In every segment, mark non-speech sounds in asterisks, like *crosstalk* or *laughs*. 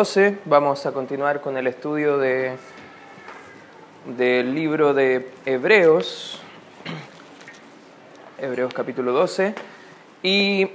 12 vamos a continuar con el estudio de, del libro de Hebreos, Hebreos capítulo 12, y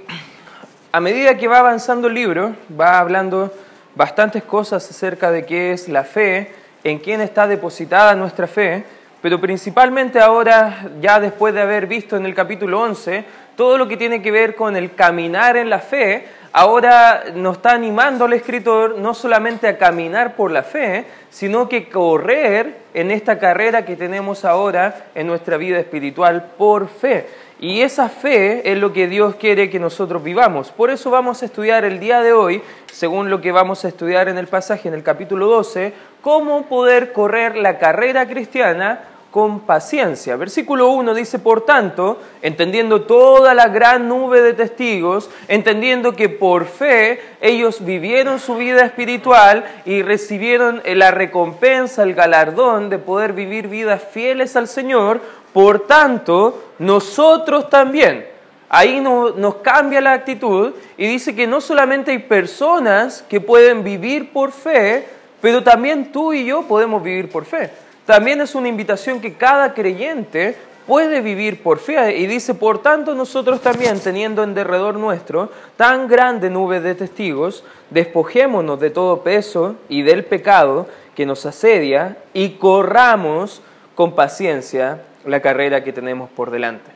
a medida que va avanzando el libro, va hablando bastantes cosas acerca de qué es la fe, en quién está depositada nuestra fe, pero principalmente ahora, ya después de haber visto en el capítulo 11, todo lo que tiene que ver con el caminar en la fe, ahora nos está animando el escritor no solamente a caminar por la fe, sino que correr en esta carrera que tenemos ahora en nuestra vida espiritual por fe. Y esa fe es lo que Dios quiere que nosotros vivamos. Por eso vamos a estudiar el día de hoy, según lo que vamos a estudiar en el pasaje, en el capítulo 12, cómo poder correr la carrera cristiana con paciencia. Versículo 1 dice, por tanto, entendiendo toda la gran nube de testigos, entendiendo que por fe ellos vivieron su vida espiritual y recibieron la recompensa, el galardón de poder vivir vidas fieles al Señor, por tanto, nosotros también. Ahí nos cambia la actitud y dice que no solamente hay personas que pueden vivir por fe, pero también tú y yo podemos vivir por fe también es una invitación que cada creyente puede vivir por fe. Y dice, por tanto nosotros también, teniendo en derredor nuestro tan grande nube de testigos, despojémonos de todo peso y del pecado que nos asedia y corramos con paciencia la carrera que tenemos por delante.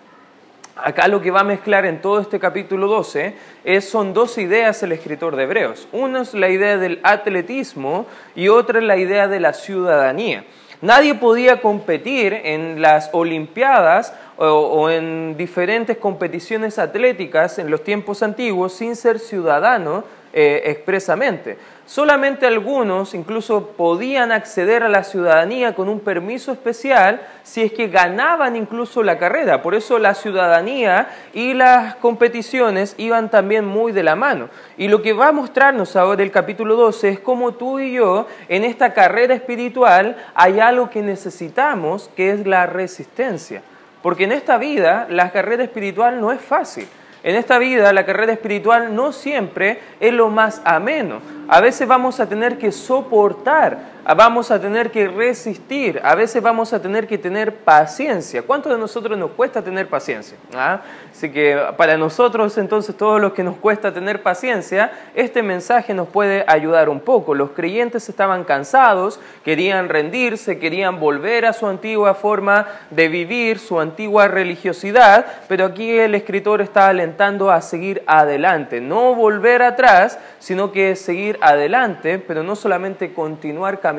Acá lo que va a mezclar en todo este capítulo 12 es, son dos ideas el escritor de Hebreos. Una es la idea del atletismo y otra es la idea de la ciudadanía. Nadie podía competir en las Olimpiadas o, en diferentes competiciones atléticas en los tiempos antiguos sin ser ciudadano eh, expresamente. Solamente algunos incluso podían acceder a la ciudadanía con un permiso especial si es que ganaban incluso la carrera. Por eso la ciudadanía y las competiciones iban también muy de la mano. Y lo que va a mostrarnos ahora el capítulo 12 es cómo tú y yo en esta carrera espiritual hay algo que necesitamos que es la resistencia. Porque en esta vida la carrera espiritual no es fácil. En esta vida la carrera espiritual no siempre es lo más ameno. A veces vamos a tener que soportar vamos a tener que resistir, a veces vamos a tener que tener paciencia. ¿Cuánto de nosotros nos cuesta tener paciencia? ¿Ah? Así que para nosotros entonces todos los que nos cuesta tener paciencia, este mensaje nos puede ayudar un poco. Los creyentes estaban cansados, querían rendirse, querían volver a su antigua forma de vivir, su antigua religiosidad, pero aquí el escritor está alentando a seguir adelante, no volver atrás, sino que seguir adelante, pero no solamente continuar caminando,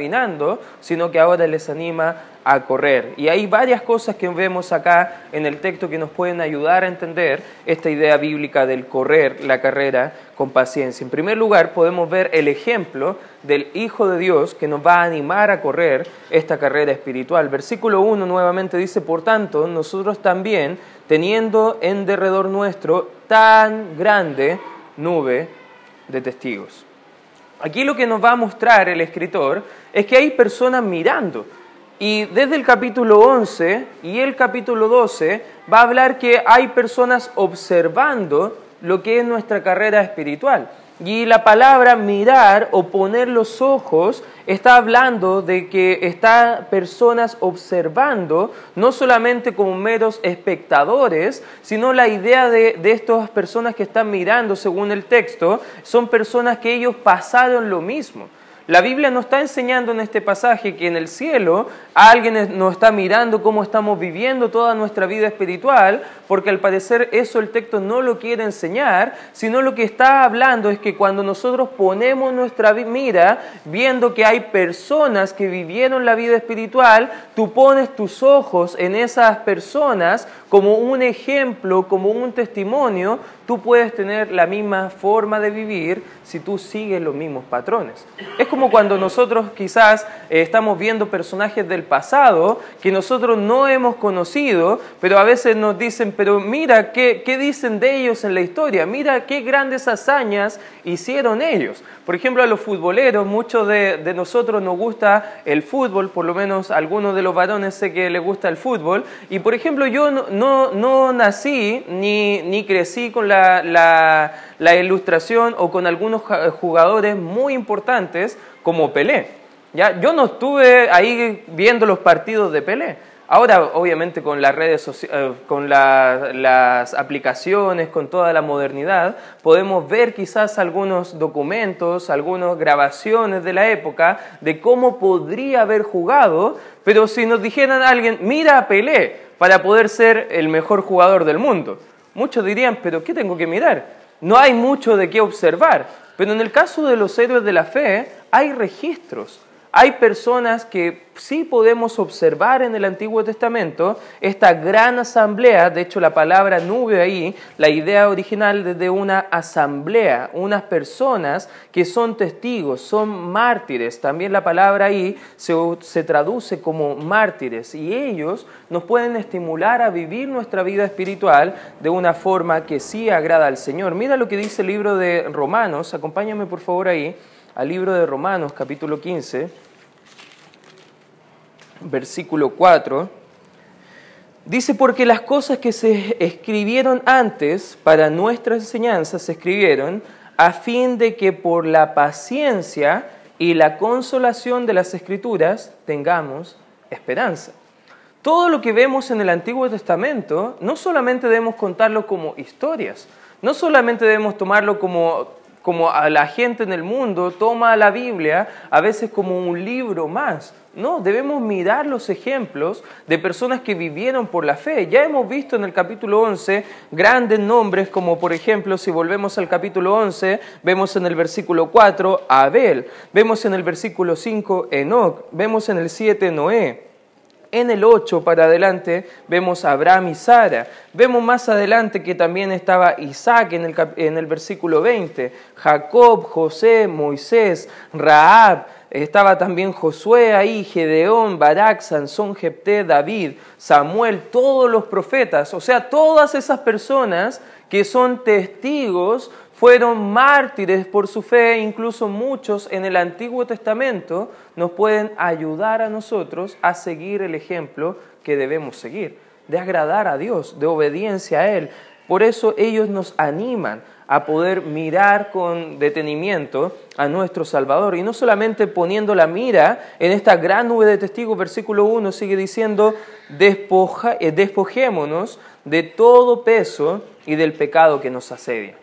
sino que ahora les anima a correr. Y hay varias cosas que vemos acá en el texto que nos pueden ayudar a entender esta idea bíblica del correr la carrera con paciencia. En primer lugar, podemos ver el ejemplo del Hijo de Dios que nos va a animar a correr esta carrera espiritual. Versículo 1 nuevamente dice, por tanto, nosotros también, teniendo en derredor nuestro tan grande nube de testigos. Aquí lo que nos va a mostrar el escritor es que hay personas mirando. Y desde el capítulo 11 y el capítulo 12 va a hablar que hay personas observando lo que es nuestra carrera espiritual. Y la palabra mirar o poner los ojos está hablando de que está personas observando, no solamente como meros espectadores, sino la idea de, de estas personas que están mirando, según el texto, son personas que ellos pasaron lo mismo. La Biblia nos está enseñando en este pasaje que en el cielo alguien nos está mirando cómo estamos viviendo toda nuestra vida espiritual, porque al parecer eso el texto no lo quiere enseñar, sino lo que está hablando es que cuando nosotros ponemos nuestra mira viendo que hay personas que vivieron la vida espiritual, tú pones tus ojos en esas personas como un ejemplo, como un testimonio, tú puedes tener la misma forma de vivir si tú sigues los mismos patrones. Es como cuando nosotros quizás eh, estamos viendo personajes del pasado que nosotros no hemos conocido, pero a veces nos dicen, pero mira qué, qué dicen de ellos en la historia, mira qué grandes hazañas hicieron ellos. Por ejemplo, a los futboleros, muchos de, nosotros nos gusta el fútbol, por lo menos algunos de los varones sé que les gusta el fútbol, y por ejemplo yo no, no, nací ni, ni crecí con la la, ilustración o con algunos jugadores muy importantes como Pelé. ¿ya? Yo no estuve ahí viendo los partidos de Pelé, Ahora, obviamente, con las redes eh, con las aplicaciones, con toda la modernidad, podemos ver quizás algunos documentos, algunas grabaciones de la época de cómo podría haber jugado, pero si nos dijeran a alguien, mira a Pelé para poder ser el mejor jugador del mundo, muchos dirían, pero ¿qué tengo que mirar? No hay mucho de qué observar. Pero en el caso de los héroes de la fe, hay registros hay personas que sí podemos observar en el Antiguo Testamento esta gran asamblea, de hecho la palabra nube ahí, la idea original de una asamblea, unas personas que son testigos, son mártires, también la palabra ahí se, se traduce como mártires y ellos nos pueden estimular a vivir nuestra vida espiritual de una forma que sí agrada al Señor. Mira lo que dice el libro de Romanos, acompáñame por favor ahí al libro de Romanos capítulo 15, versículo 4, dice, porque las cosas que se escribieron antes para nuestra enseñanza se escribieron a fin de que por la paciencia y la consolación de las escrituras tengamos esperanza. Todo lo que vemos en el Antiguo Testamento no solamente debemos contarlo como historias, no solamente debemos tomarlo como como a la gente en el mundo toma la Biblia a veces como un libro más. No, debemos mirar los ejemplos de personas que vivieron por la fe. Ya hemos visto en el capítulo 11 grandes nombres como por ejemplo, si volvemos al capítulo 11, vemos en el versículo 4 a Abel, vemos en el versículo 5 Enoch, vemos en el 7 Noé. En el 8 para adelante vemos a Abraham y Sara. Vemos más adelante que también estaba Isaac en el, en el versículo 20, Jacob, José, Moisés, Raab, estaba también Josué ahí, Gedeón, Barak, Sansón, Jepté, David, Samuel, todos los profetas, o sea, todas esas personas que son testigos fueron mártires por su fe, incluso muchos en el Antiguo Testamento nos pueden ayudar a nosotros a seguir el ejemplo que debemos seguir, de agradar a Dios, de obediencia a Él. Por eso ellos nos animan a poder mirar con detenimiento a nuestro Salvador. Y no solamente poniendo la mira en esta gran nube de testigos, versículo 1 sigue diciendo, eh, despojémonos de todo peso y del pecado que nos asedia.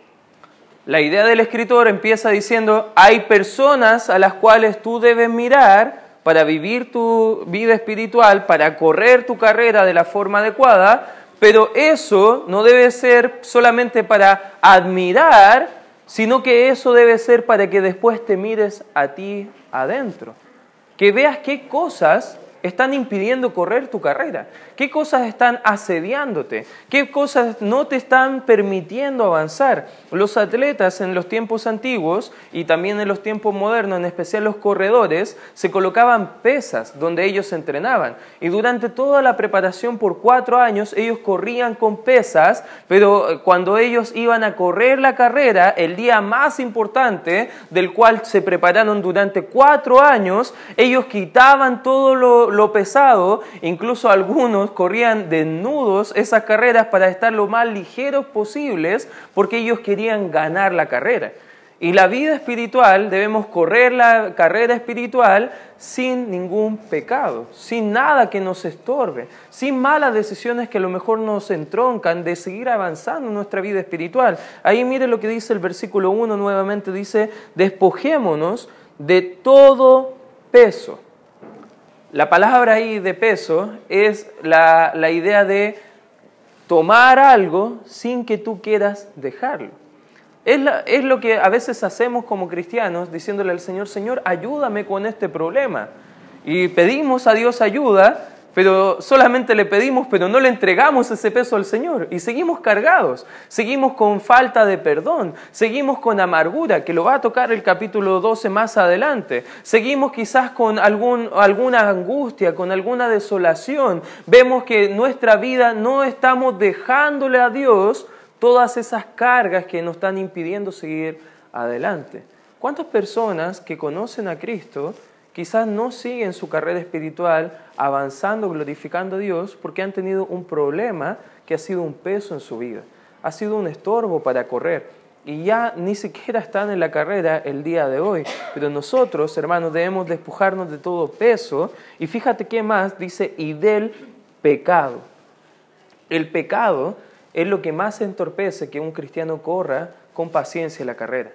La idea del escritor empieza diciendo, hay personas a las cuales tú debes mirar para vivir tu vida espiritual, para correr tu carrera de la forma adecuada, pero eso no debe ser solamente para admirar, sino que eso debe ser para que después te mires a ti adentro, que veas qué cosas están impidiendo correr tu carrera? ¿Qué cosas están asediándote? ¿Qué cosas no te están permitiendo avanzar? Los atletas en los tiempos antiguos y también en los tiempos modernos, en especial los corredores, se colocaban pesas donde ellos entrenaban. Y durante toda la preparación por cuatro años ellos corrían con pesas, pero eh, cuando ellos iban a correr la carrera, el día más importante del cual se prepararon durante cuatro años, ellos quitaban todo lo lo, pesado, incluso algunos corrían desnudos esas carreras para estar lo más ligeros posibles porque ellos querían ganar la carrera. Y la vida espiritual, debemos correr la carrera espiritual sin ningún pecado, sin nada que nos estorbe, sin malas decisiones que a lo mejor nos entroncan de seguir avanzando en nuestra vida espiritual. Ahí mire lo que dice el versículo 1 nuevamente, dice, despojémonos de todo peso la palabra ahí de peso es la, idea de tomar algo sin que tú quieras dejarlo. Es, es, lo que a veces hacemos como cristianos diciéndole al Señor, Señor, ayúdame con este problema. Y pedimos a Dios ayuda, pero solamente le pedimos, pero no le entregamos ese peso al Señor. Y seguimos cargados, seguimos con falta de perdón, seguimos con amargura, que lo va a tocar el capítulo 12 más adelante, seguimos quizás con algún, alguna angustia, con alguna desolación, vemos que nuestra vida no estamos dejándole a Dios todas esas cargas que nos están impidiendo seguir adelante. ¿Cuántas personas que conocen a Cristo quizás no siguen su carrera espiritual avanzando, glorificando a Dios, porque han tenido un problema que ha sido un peso en su vida. ha sido un estorbo para correr y ya ni siquiera están en la carrera el día de hoy. Pero nosotros, hermanos, debemos despojarnos de todo peso. Y fíjate qué más dice, y del pecado. El pecado es lo que más entorpece que un cristiano corra con paciencia la carrera.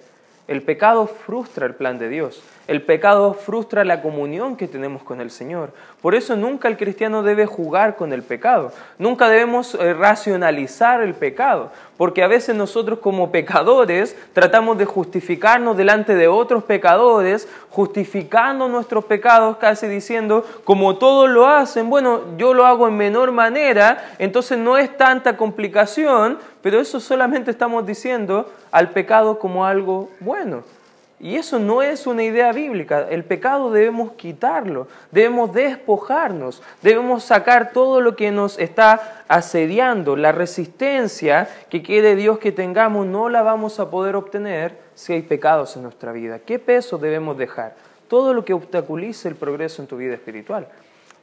El pecado frustra el plan de Dios. El pecado frustra la comunión que tenemos con el Señor. Por eso nunca el cristiano debe jugar con el pecado. Nunca debemos eh, racionalizar el pecado. Porque a veces nosotros como pecadores tratamos de justificarnos delante de otros pecadores, justificando nuestros pecados casi diciendo, como todos lo hacen, bueno, yo lo hago en menor manera, entonces no es tanta complicación, pero eso solamente estamos diciendo al pecado como algo bueno. Y eso no es una idea bíblica. El pecado debemos quitarlo, debemos despojarnos, debemos sacar todo lo que nos está asediando. La resistencia que quiere Dios que tengamos no la vamos a poder obtener si hay pecados en nuestra vida. ¿Qué peso debemos dejar? Todo lo que obstaculice el progreso en tu vida espiritual.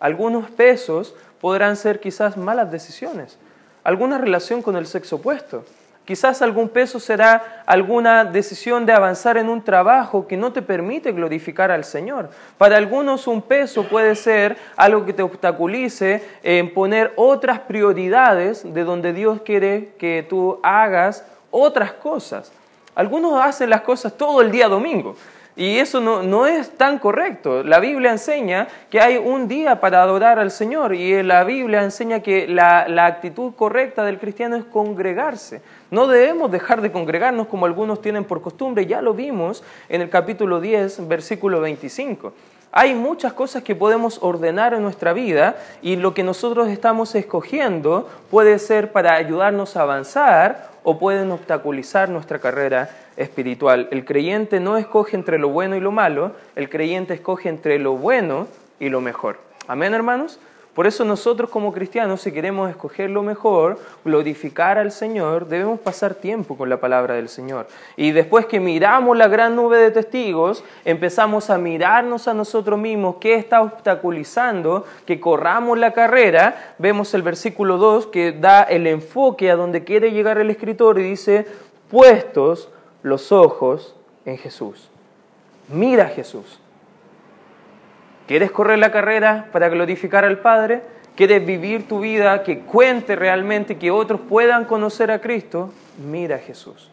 Algunos pesos podrán ser quizás malas decisiones, alguna relación con el sexo opuesto Quizás algún peso será alguna decisión de avanzar en un trabajo que no te permite glorificar al Señor. Para algunos un peso puede ser algo que te obstaculice en poner otras prioridades de donde Dios quiere que tú hagas otras cosas. Algunos hacen las cosas todo el día domingo. Y eso no, es tan correcto. La Biblia enseña que hay un día para adorar al Señor y la Biblia enseña que la, la, actitud correcta del cristiano es congregarse. No debemos dejar de congregarnos como algunos tienen por costumbre, ya lo vimos en el capítulo 10, versículo 25. Hay muchas cosas que podemos ordenar en nuestra vida y lo que nosotros estamos escogiendo puede ser para ayudarnos a avanzar o pueden obstaculizar nuestra carrera espiritual. El creyente no escoge entre lo bueno y lo malo, el creyente escoge entre lo bueno y lo mejor. Amén, hermanos. Por eso nosotros como cristianos, si queremos escoger lo mejor, glorificar al Señor, debemos pasar tiempo con la palabra del Señor. Y después que miramos la gran nube de testigos, empezamos a mirarnos a nosotros mismos qué está obstaculizando que corramos la carrera. Vemos el versículo 2 que da el enfoque a donde quiere llegar el escritor y dice, puestos los ojos en Jesús. Mira Jesús. ¿Quieres correr la carrera para glorificar al Padre? ¿Quieres vivir tu vida que cuente realmente, que otros puedan conocer a Cristo? Mira a Jesús.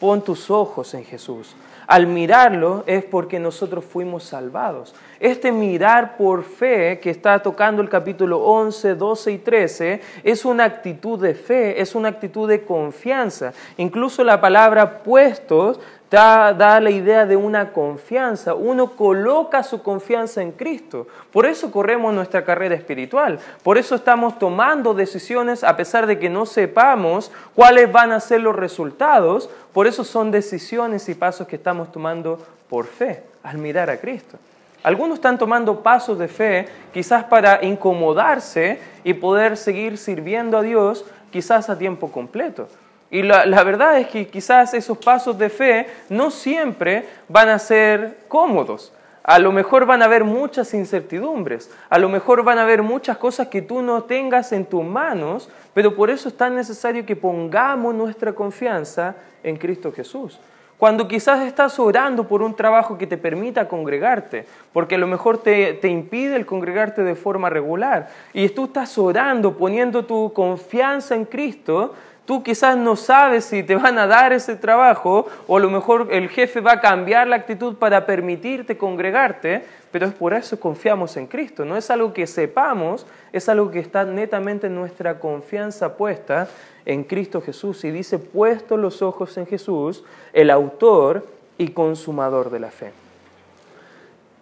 Pon tus ojos en Jesús. Al mirarlo es porque nosotros fuimos salvados. Este mirar por fe que está tocando el capítulo 11, 12 y 13 es una actitud de fe, es una actitud de confianza. Incluso la palabra puestos Da, la idea de una confianza. Uno coloca su confianza en Cristo. Por eso corremos nuestra carrera espiritual. Por eso estamos tomando decisiones a pesar de que no sepamos cuáles van a ser los resultados. Por eso son decisiones y pasos que estamos tomando por fe, al mirar a Cristo. Algunos están tomando pasos de fe quizás para incomodarse y poder seguir sirviendo a Dios quizás a tiempo completo. Y la, verdad es que quizás esos pasos de fe no siempre van a ser cómodos. A lo mejor van a haber muchas incertidumbres, a lo mejor van a haber muchas cosas que tú no tengas en tus manos, pero por eso es tan necesario que pongamos nuestra confianza en Cristo Jesús. Cuando quizás estás orando por un trabajo que te permita congregarte, porque a lo mejor te, te, impide el congregarte de forma regular, y tú estás orando poniendo tu confianza en Cristo, Tú quizás no sabes si te van a dar ese trabajo o a lo mejor el jefe va a cambiar la actitud para permitirte congregarte, pero es por eso confiamos en Cristo. No es algo que sepamos, es algo que está netamente en nuestra confianza puesta en Cristo Jesús. Y dice, puesto los ojos en Jesús, el autor y consumador de la fe,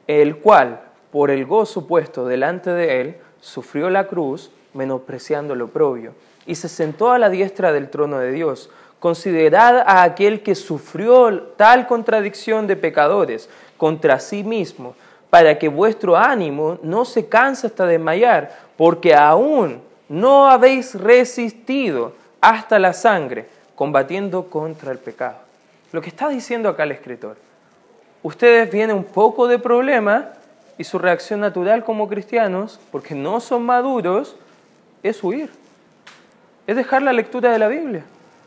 el cual, por el gozo puesto delante de él, sufrió la cruz, menospreciando lo propio y se sentó a la diestra del trono de Dios. Considerad a aquel que sufrió tal contradicción de pecadores contra sí mismo, para que vuestro ánimo no se canse hasta desmayar, porque aún no habéis resistido hasta la sangre, combatiendo contra el pecado. Lo que está diciendo acá el escritor, ustedes tienen un poco de problema y su reacción natural como cristianos, porque no son maduros, es huir es dejar la lectura de la Biblia,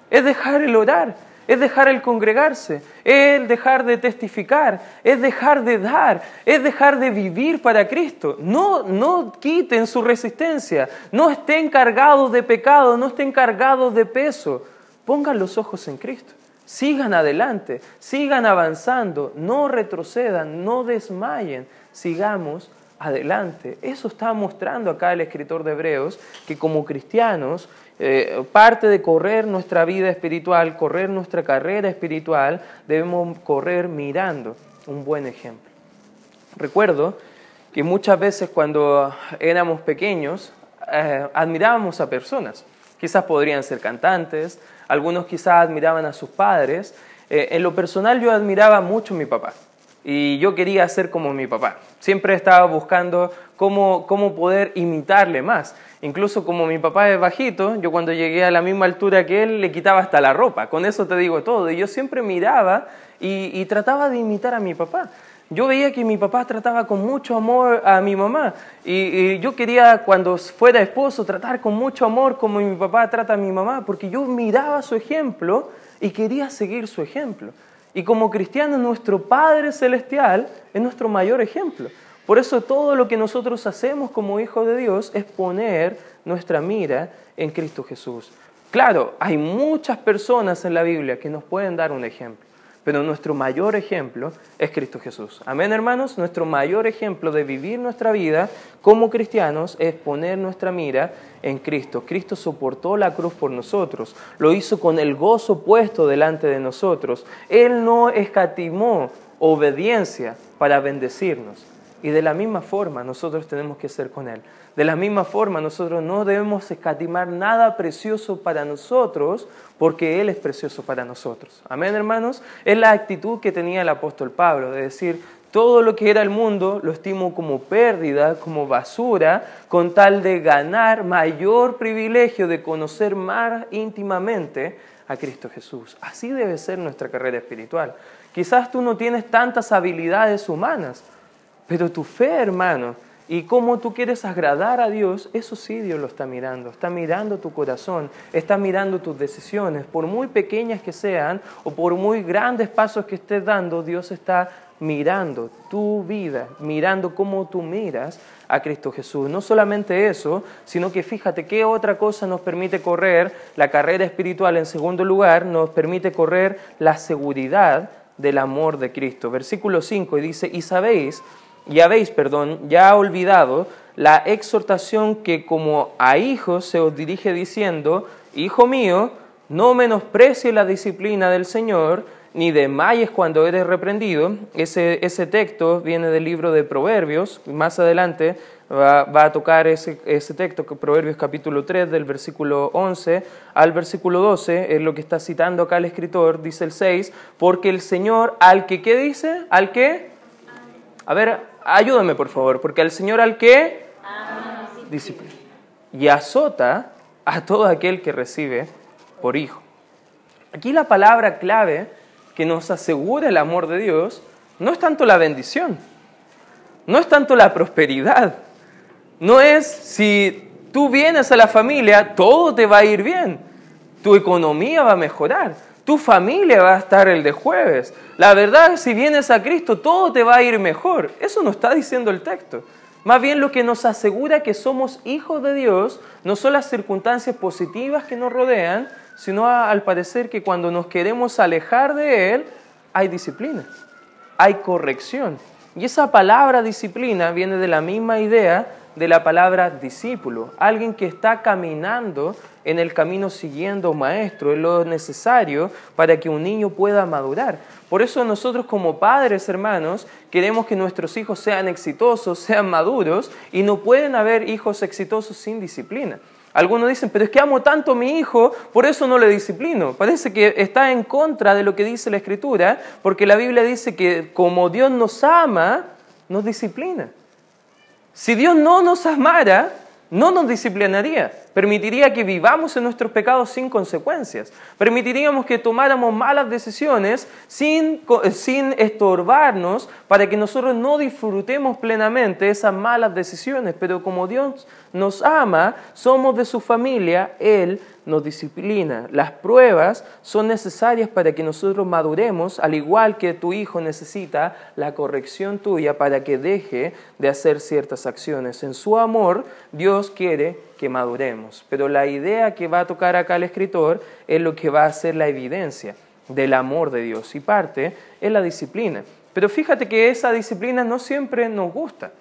es dejar el orar, es dejar el congregarse, es dejar de testificar, es dejar de dar, es dejar de vivir para Cristo. No, no quiten su resistencia, no estén cargados de pecado, no estén cargados de peso. Pongan los ojos en Cristo. Sigan adelante, sigan avanzando, no retrocedan, no desmayen, sigamos adelante. Eso está mostrando acá el escritor de Hebreos, que como cristianos, eh, parte de correr nuestra vida espiritual, correr nuestra carrera espiritual, debemos correr mirando un buen ejemplo. Recuerdo que muchas veces cuando éramos pequeños, eh, admirábamos a personas. Quizás podrían ser cantantes, algunos quizás admiraban a sus padres. Eh, en lo personal yo admiraba mucho a mi papá y yo quería ser como mi papá. Siempre estaba buscando cómo, cómo poder imitarle más. Incluso como mi papá es bajito, yo cuando llegué a la misma altura que él le quitaba hasta la ropa. Con eso te digo todo. Y yo siempre miraba y trataba de imitar a mi papá. Yo veía que mi papá trataba con mucho amor a mi mamá y, yo quería cuando fuera esposo tratar con mucho amor como mi papá trata a mi mamá, porque yo miraba su ejemplo y quería seguir su ejemplo. Y como cristiano nuestro Padre Celestial es nuestro mayor ejemplo. Por eso todo lo que nosotros hacemos como hijos de Dios es poner nuestra mira en Cristo Jesús. Claro, hay muchas personas en la Biblia que nos pueden dar un ejemplo pero nuestro mayor ejemplo es Cristo Jesús. Amén, hermanos. Nuestro mayor ejemplo de vivir nuestra vida como cristianos es poner nuestra mira en Cristo. Cristo soportó la cruz por nosotros, lo hizo con el gozo puesto delante de nosotros. Él no escatimó obediencia para bendecirnos. Y de la misma forma nosotros tenemos que ser con Él. De la misma forma nosotros no debemos escatimar nada precioso para nosotros porque Él es precioso para nosotros. Amén, hermanos. Es la actitud que tenía el apóstol Pablo de decir, todo lo que era el mundo lo estimo como pérdida, como basura, con tal de ganar mayor privilegio de conocer más íntimamente a Cristo Jesús. Así debe ser nuestra carrera espiritual. Quizás tú no tienes tantas habilidades humanas, pero tu fe, hermano, y cómo tú quieres agradar a Dios, eso sí Dios lo está mirando. Está mirando tu corazón, está mirando tus decisiones. Por muy pequeñas que sean o por muy grandes pasos que estés dando, Dios está mirando tu vida, mirando cómo tú miras a Cristo Jesús. No solamente eso, sino que fíjate qué otra cosa nos permite correr la carrera espiritual. En segundo lugar, nos permite correr la seguridad del amor de Cristo. Versículo 5 dice, y sabéis y habéis, perdón, ya olvidado la exhortación que como a hijos se os dirige diciendo, Hijo mío, no menosprecie la disciplina del Señor, ni desmayes cuando eres reprendido. Ese, ese texto viene del libro de Proverbios, más adelante va, a tocar ese, ese, texto, Proverbios capítulo 3, del versículo 11 al versículo 12, es lo que está citando acá el escritor, dice el 6, porque el Señor al que, ¿qué dice? Al que... A ver, ayúdame por favor, porque al Señor al que disciplina y azota a todo aquel que recibe por hijo. Aquí la palabra clave que nos asegura el amor de Dios no es tanto la bendición, no es tanto la prosperidad, no es si tú vienes a la familia, todo te va a ir bien, tu economía va a mejorar, tu familia va a estar el de jueves. La verdad, si vienes a Cristo, todo te va a ir mejor. Eso no está diciendo el texto. Más bien lo que nos asegura que somos hijos de Dios no son las circunstancias positivas que nos rodean, sino al parecer que cuando nos queremos alejar de Él, hay disciplina, hay corrección. Y esa palabra disciplina viene de la misma idea de la palabra discípulo, alguien que está caminando en el camino siguiendo maestro, es lo necesario para que un niño pueda madurar. Por eso nosotros como padres, hermanos, queremos que nuestros hijos sean exitosos, sean maduros, y no pueden haber hijos exitosos sin disciplina. Algunos dicen, pero es que amo tanto a mi hijo, por eso no le disciplino. Parece que está en contra de lo que dice la Escritura, porque la Biblia dice que como Dios nos ama, nos disciplina. Si Dios no nos amara, no nos disciplinaría, permitiría que vivamos en nuestros pecados sin consecuencias, permitiríamos que tomáramos malas decisiones sin, sin, estorbarnos para que nosotros no disfrutemos plenamente esas malas decisiones, pero como Dios nos ama, somos de su familia, Él nos disciplina. Las pruebas son necesarias para que nosotros maduremos, al igual que tu hijo necesita la corrección tuya para que deje de hacer ciertas acciones. En su amor, Dios quiere que maduremos. Pero la idea que va a tocar acá el escritor es lo que va a ser la evidencia del amor de Dios. Y parte es la disciplina. Pero fíjate que esa disciplina no siempre nos gusta.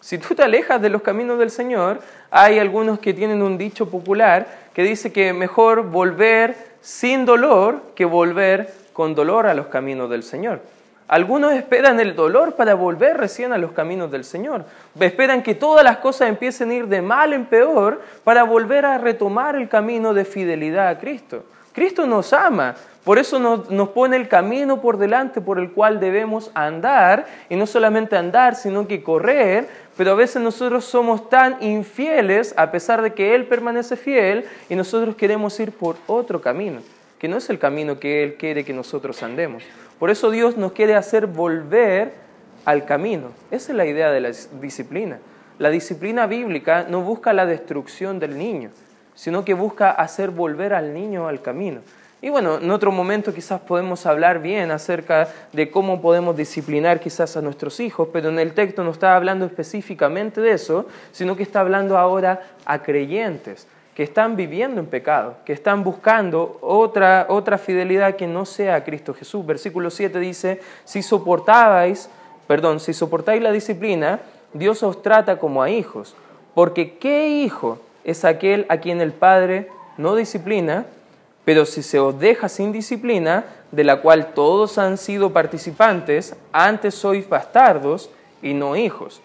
Si tú te alejas de los caminos del Señor, hay algunos que tienen un dicho popular que dice que mejor volver sin dolor que volver con dolor a los caminos del Señor. Algunos esperan el dolor para volver recién a los caminos del Señor. Esperan que todas las cosas empiecen a ir de mal en peor para volver a retomar el camino de fidelidad a Cristo. Cristo nos ama, por eso nos, pone el camino por delante por el cual debemos andar, y no solamente andar, sino que correr, pero a veces nosotros somos tan infieles a pesar de que Él permanece fiel y nosotros queremos ir por otro camino, que no es el camino que Él quiere que nosotros andemos. Por eso Dios nos quiere hacer volver al camino. Esa es la idea de la disciplina. La disciplina bíblica no busca la destrucción del niño, sino que busca hacer volver al niño al camino. Y bueno, en otro momento quizás podemos hablar bien acerca de cómo podemos disciplinar quizás a nuestros hijos, pero en el texto no está hablando específicamente de eso, sino que está hablando ahora a creyentes que están viviendo en pecado, que están buscando otra, otra fidelidad que no sea a Cristo Jesús. Versículo 7 dice, si soportabais, perdón, si soportáis la disciplina, Dios os trata como a hijos, porque ¿qué hijo es aquel a quien el Padre no disciplina? Pero si se os deja sin disciplina, de la cual todos han sido participantes, antes sois bastardos y no hijos.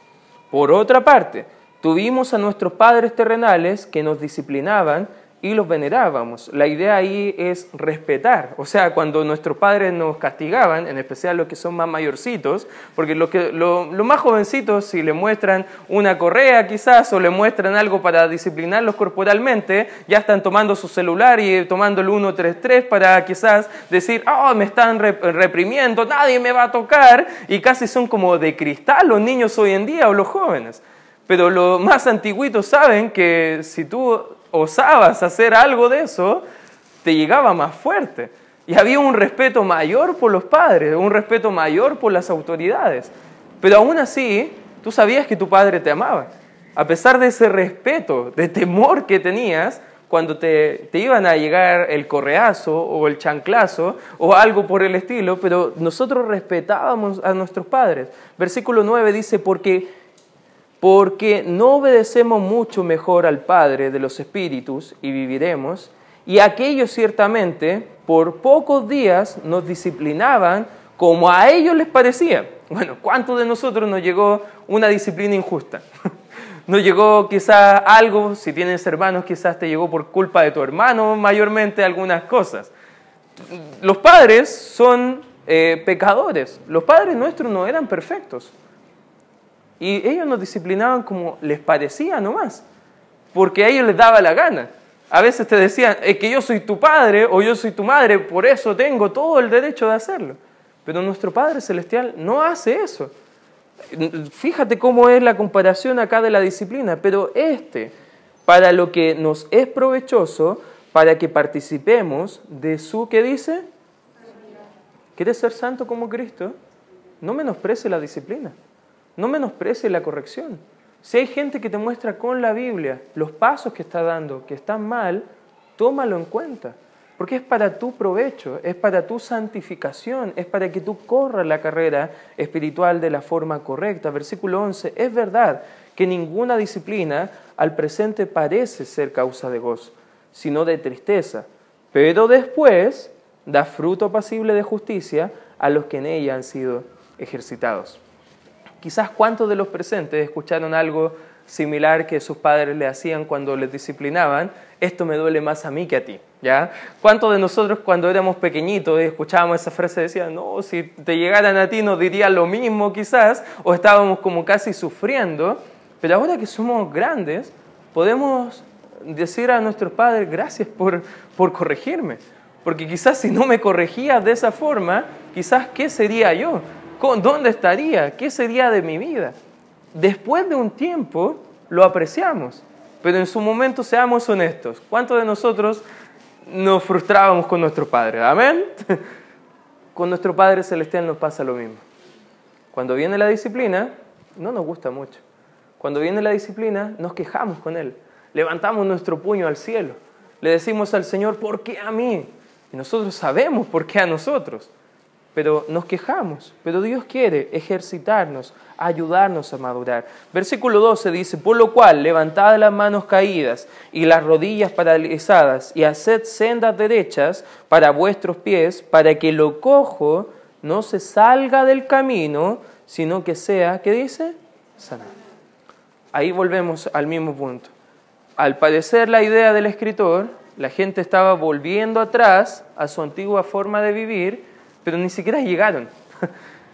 Por otra parte, tuvimos a nuestros padres terrenales que nos disciplinaban y los venerábamos. La idea ahí es respetar. O sea, cuando nuestros padres nos castigaban, en especial los que son más mayorcitos, porque los, que, los más jovencitos, si le muestran una correa quizás o le muestran algo para disciplinarlos corporalmente, ya están tomando su celular y tomando el 133 para quizás decir, oh, me están reprimiendo, nadie me va a tocar, y casi son como de cristal los niños hoy en día o los jóvenes. Pero los más antiguitos saben que si tú osabas hacer algo de eso, te llegaba más fuerte. Y había un respeto mayor por los padres, un respeto mayor por las autoridades. Pero aún así, tú sabías que tu padre te amaba. A pesar de ese respeto, de temor que tenías, cuando te, te, iban a llegar el correazo o el chanclazo o algo por el estilo, pero nosotros respetábamos a nuestros padres. Versículo 9 dice, porque porque no obedecemos mucho mejor al Padre de los Espíritus y viviremos, y aquellos ciertamente por pocos días nos disciplinaban como a ellos les parecía. Bueno, ¿cuántos de nosotros nos llegó una disciplina injusta? *laughs* Nos llegó quizás algo, si tienes hermanos, quizás te llegó por culpa de tu hermano, mayormente algunas cosas. Los padres son eh, pecadores, los padres nuestros no eran perfectos. Y ellos nos disciplinaban como les parecía nomás, porque a ellos les daba la gana. A veces te decían, es que yo soy tu padre o yo soy tu madre, por eso tengo todo el derecho de hacerlo. Pero nuestro Padre Celestial no hace eso. Fíjate cómo es la comparación acá de la disciplina, pero este, para lo que nos es provechoso, para que participemos de su, ¿qué dice? ¿Quieres ser santo como Cristo? No menosprecie la disciplina. No menosprecie la corrección. Si hay gente que te muestra con la Biblia los pasos que está dando que están mal, tómalo en cuenta. Porque es para tu provecho, es para tu santificación, es para que tú corras la carrera espiritual de la forma correcta. Versículo 11, es verdad que ninguna disciplina al presente parece ser causa de gozo, sino de tristeza, pero después da fruto pasible de justicia a los que en ella han sido ejercitados. Quizás cuántos de los presentes escucharon algo similar que sus padres le hacían cuando les disciplinaban, esto me duele más a mí que a ti, ¿ya? ¿Cuántos de nosotros cuando éramos pequeñitos y escuchábamos esa frase decían, no, si te llegaran a ti nos dirían lo mismo quizás, o estábamos como casi sufriendo, pero ahora que somos grandes, podemos decir a nuestros padres, gracias por, por corregirme, porque quizás si no me corregías de esa forma, quizás qué sería yo, ¿Dónde estaría? ¿Qué sería de mi vida? Después de un tiempo lo apreciamos, pero en su momento seamos honestos. ¿Cuántos de nosotros nos frustrábamos con nuestro Padre. Amén. *laughs* Con nuestro Padre Celestial nos pasa lo mismo. Cuando viene la disciplina, no nos gusta mucho. Cuando viene la disciplina, nos quejamos con Él. Levantamos nuestro puño al cielo. Le decimos al Señor, ¿por qué a mí? Y nosotros sabemos por qué a nosotros pero nos quejamos. Pero Dios quiere ejercitarnos, ayudarnos a madurar. Versículo 12 dice, por lo cual levantad las manos caídas y las rodillas paralizadas y haced sendas derechas para vuestros pies, para que lo cojo no se salga del camino, sino que sea, ¿qué dice? Sanado. Ahí volvemos al mismo punto. Al parecer la idea del escritor, la gente estaba volviendo atrás a su antigua forma de vivir, pero ni siquiera llegaron, *laughs*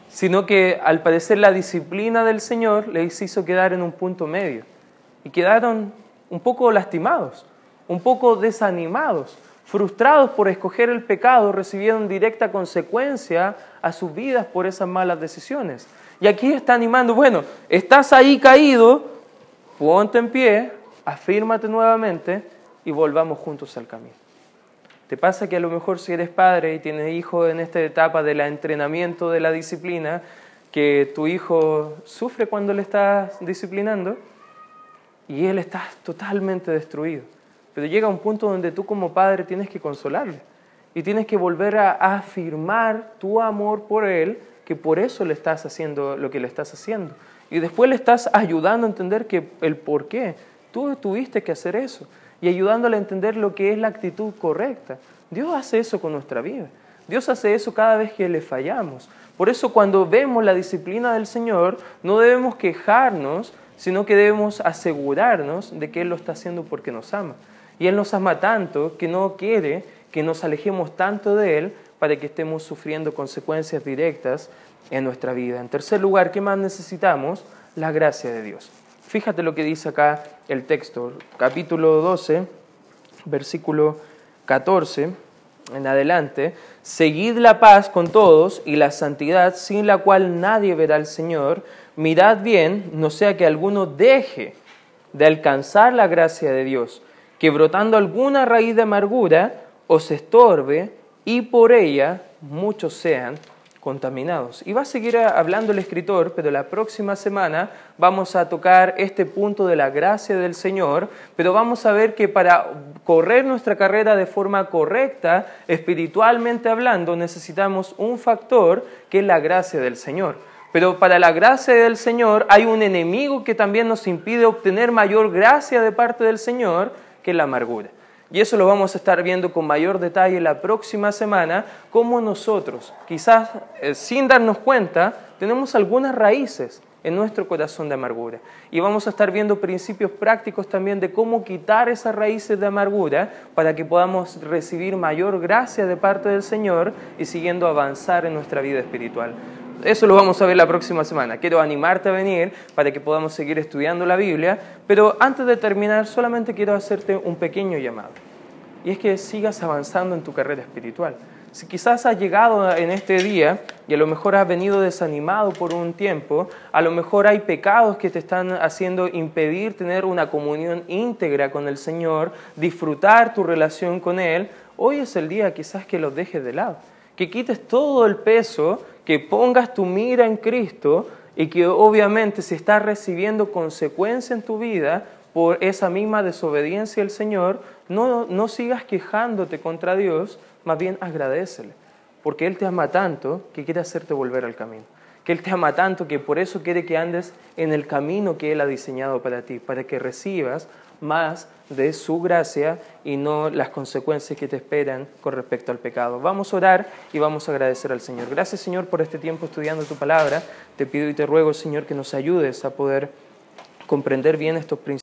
sino que al parecer la disciplina del Señor les hizo quedar en un punto medio y quedaron un poco lastimados, un poco desanimados, frustrados por escoger el pecado, recibieron directa consecuencia a sus vidas por esas malas decisiones. Y aquí está animando, bueno, estás ahí caído, ponte en pie, afírmate nuevamente y volvamos juntos al camino. ¿Te pasa que a lo mejor si eres padre y tienes hijos en esta etapa del entrenamiento de la disciplina, que tu hijo sufre cuando le estás disciplinando y él está totalmente destruido? Pero llega un punto donde tú como padre tienes que consolarle y tienes que volver a afirmar tu amor por él, que por eso le estás haciendo lo que le estás haciendo. Y después le estás ayudando a entender que el por qué. Tú tuviste que hacer eso y ayudándole a entender lo que es la actitud correcta. Dios hace eso con nuestra vida. Dios hace eso cada vez que le fallamos. Por eso cuando vemos la disciplina del Señor, no debemos quejarnos, sino que debemos asegurarnos de que Él lo está haciendo porque nos ama. Y Él nos ama tanto que no quiere que nos alejemos tanto de Él para que estemos sufriendo consecuencias directas en nuestra vida. En tercer lugar, ¿qué más necesitamos? La gracia de Dios. Fíjate lo que dice acá el texto, capítulo 12, versículo 14 en adelante, seguid la paz con todos y la santidad sin la cual nadie verá al Señor, mirad bien, no sea que alguno deje de alcanzar la gracia de Dios, que brotando alguna raíz de amargura os estorbe y por ella muchos sean Y va a seguir hablando el escritor, pero la próxima semana vamos a tocar este punto de la gracia del Señor, pero vamos a ver que para correr nuestra carrera de forma correcta, espiritualmente hablando, necesitamos un factor que es la gracia del Señor. Pero para la gracia del Señor hay un enemigo que también nos impide obtener mayor gracia de parte del Señor, que es la amargura. Y eso lo vamos a estar viendo con mayor detalle la próxima semana, cómo nosotros, quizás eh, sin darnos cuenta, tenemos algunas raíces en nuestro corazón de amargura. Y vamos a estar viendo principios prácticos también de cómo quitar esas raíces de amargura para que podamos recibir mayor gracia de parte del Señor y siguiendo avanzar en nuestra vida espiritual. Eso lo vamos a ver la próxima semana. Quiero animarte a venir para que podamos seguir estudiando la Biblia, pero antes de terminar solamente quiero hacerte un pequeño llamado. Y es que sigas avanzando en tu carrera espiritual. Si quizás has llegado en este día y a lo mejor has venido desanimado por un tiempo, a lo mejor hay pecados que te están haciendo impedir tener una comunión íntegra con el Señor, disfrutar tu relación con Él, hoy es el día quizás que los dejes de lado, que quites todo el peso que pongas tu mira en Cristo y que obviamente si estás recibiendo consecuencia en tu vida por esa misma desobediencia al Señor, no, no sigas quejándote contra Dios, más bien agradecele, porque Él te ama tanto que quiere hacerte volver al camino, que Él te ama tanto que por eso quiere que andes en el camino que Él ha diseñado para ti, para que recibas más de su gracia y no las consecuencias que te esperan con respecto al pecado. Vamos a orar y vamos a agradecer al Señor. Gracias Señor por este tiempo estudiando tu palabra. Te pido y te ruego Señor que nos ayudes a poder comprender bien estos principios